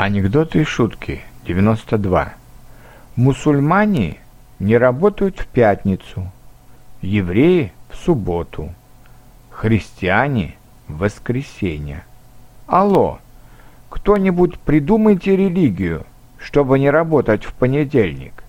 Анекдоты и шутки 92. Мусульмане не работают в пятницу, евреи в субботу, христиане в воскресенье. Алло, кто-нибудь придумайте религию, чтобы не работать в понедельник.